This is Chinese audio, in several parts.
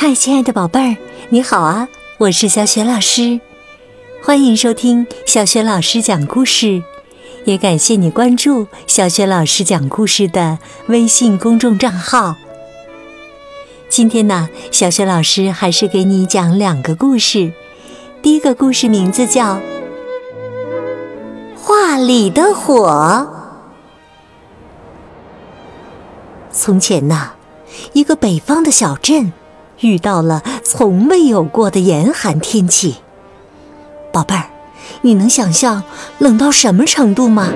嗨，亲爱的宝贝儿，你好啊！我是小雪老师，欢迎收听小雪老师讲故事，也感谢你关注小雪老师讲故事的微信公众账号。今天呢，小雪老师还是给你讲两个故事。第一个故事名字叫《画里的火》。从前呢，一个北方的小镇。遇到了从未有过的严寒天气，宝贝儿，你能想象冷到什么程度吗？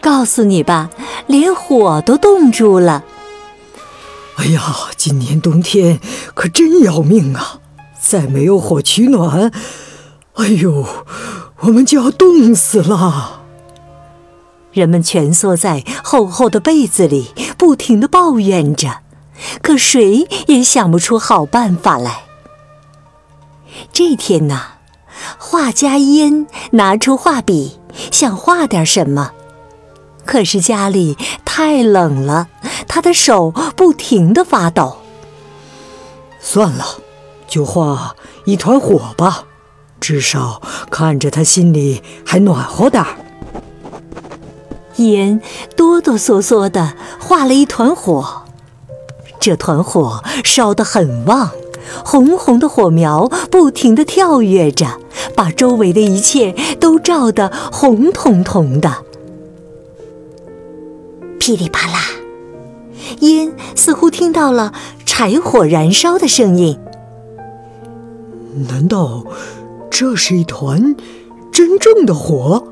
告诉你吧，连火都冻住了。哎呀，今年冬天可真要命啊！再没有火取暖，哎呦，我们就要冻死了。人们蜷缩在厚厚的被子里，不停的抱怨着。可谁也想不出好办法来。这天呐，画家烟拿出画笔，想画点什么，可是家里太冷了，他的手不停的发抖。算了，就画一团火吧，至少看着他心里还暖和点儿。烟哆哆嗦嗦的画了一团火。这团火烧得很旺，红红的火苗不停地跳跃着，把周围的一切都照得红彤彤的。噼里啪啦，烟似乎听到了柴火燃烧的声音。难道这是一团真正的火？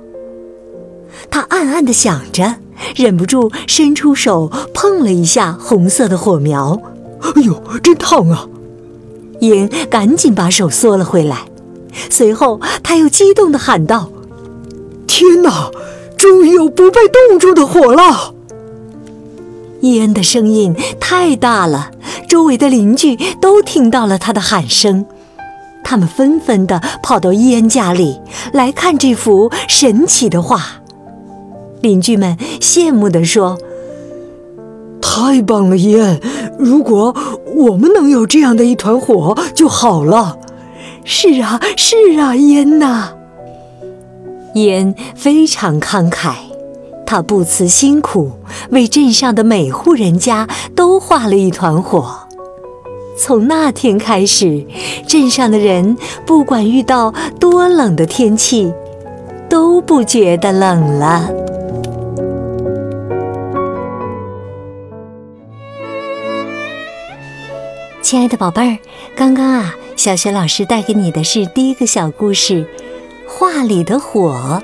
他暗暗地想着。忍不住伸出手碰了一下红色的火苗，哎呦，真烫啊！烟赶紧把手缩了回来，随后他又激动地喊道：“天哪，终于有不被冻住的火了！”伊恩的声音太大了，周围的邻居都听到了他的喊声，他们纷纷地跑到伊恩家里来看这幅神奇的画。邻居们羡慕地说：“太棒了，烟！如果我们能有这样的一团火就好了。”“是啊，是啊，烟呐！”烟非常慷慨，他不辞辛苦，为镇上的每户人家都画了一团火。从那天开始，镇上的人不管遇到多冷的天气，都不觉得冷了。亲爱的宝贝儿，刚刚啊，小雪老师带给你的是第一个小故事《画里的火》。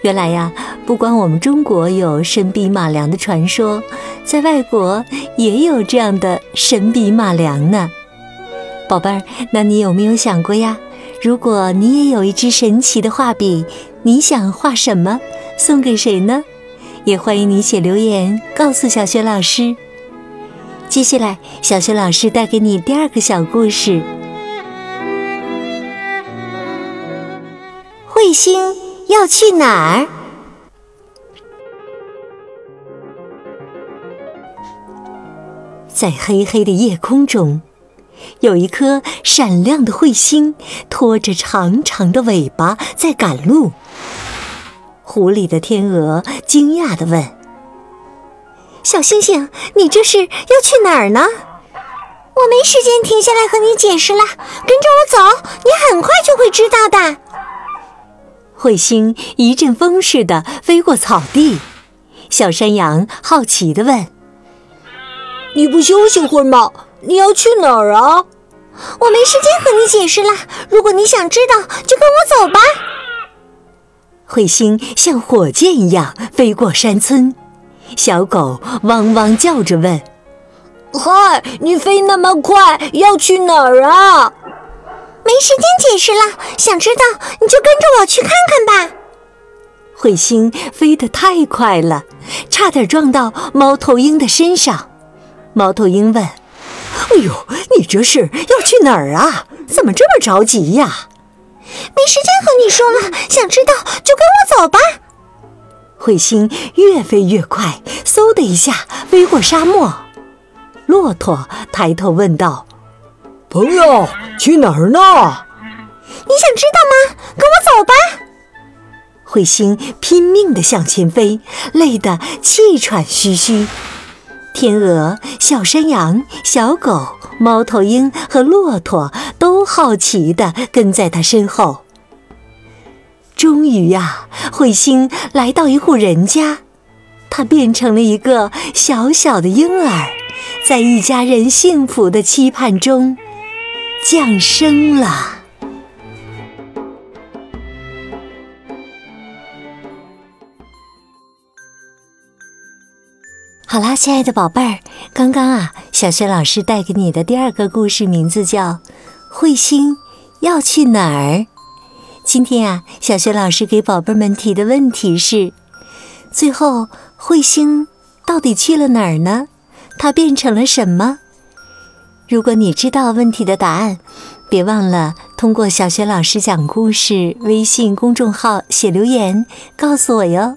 原来呀，不光我们中国有神笔马良的传说，在外国也有这样的神笔马良呢。宝贝儿，那你有没有想过呀？如果你也有一支神奇的画笔，你想画什么，送给谁呢？也欢迎你写留言告诉小雪老师。接下来，小雪老师带给你第二个小故事：彗星要去哪儿？在黑黑的夜空中，有一颗闪亮的彗星，拖着长长的尾巴在赶路。湖里的天鹅惊讶地问。小星星，你这是要去哪儿呢？我没时间停下来和你解释了，跟着我走，你很快就会知道的。彗星一阵风似的飞过草地，小山羊好奇的问：“你不休息会儿吗？你要去哪儿啊？”我没时间和你解释了，如果你想知道，就跟我走吧。彗星像火箭一样飞过山村。小狗汪汪叫着问：“嗨，你飞那么快，要去哪儿啊？”没时间解释了，想知道你就跟着我去看看吧。彗星飞得太快了，差点撞到猫头鹰的身上。猫头鹰问：“哎呦，你这是要去哪儿啊？怎么这么着急呀？”没时间和你说了，想知道就跟我走吧。彗星越飞越快，嗖的一下飞过沙漠。骆驼抬头问道：“朋友，去哪儿呢？”你想知道吗？跟我走吧。彗星拼命地向前飞，累得气喘吁吁。天鹅、小山羊、小狗、猫头鹰和骆驼都好奇地跟在它身后。终于呀，彗星来到一户人家，它变成了一个小小的婴儿，在一家人幸福的期盼中降生了。好啦，亲爱的宝贝儿，刚刚啊，小雪老师带给你的第二个故事名字叫《彗星要去哪儿》。今天啊，小雪老师给宝贝们提的问题是：最后彗星到底去了哪儿呢？它变成了什么？如果你知道问题的答案，别忘了通过小雪老师讲故事微信公众号写留言告诉我哟。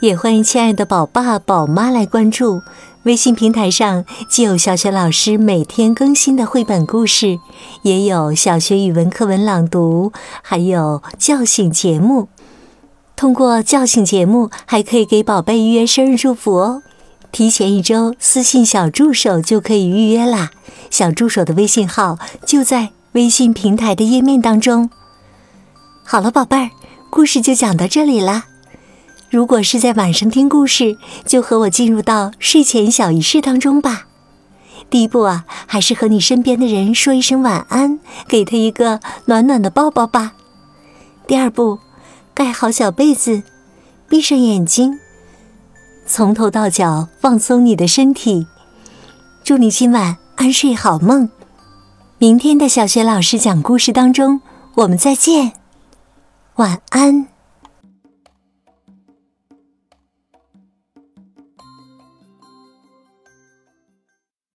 也欢迎亲爱的宝爸宝妈来关注微信平台上，既有小学老师每天更新的绘本故事，也有小学语文课文朗读，还有叫醒节目。通过叫醒节目，还可以给宝贝预约生日祝福哦。提前一周私信小助手就可以预约啦。小助手的微信号就在微信平台的页面当中。好了，宝贝儿，故事就讲到这里啦。如果是在晚上听故事，就和我进入到睡前小仪式当中吧。第一步啊，还是和你身边的人说一声晚安，给他一个暖暖的抱抱吧。第二步，盖好小被子，闭上眼睛，从头到脚放松你的身体。祝你今晚安睡好梦。明天的小学老师讲故事当中，我们再见，晚安。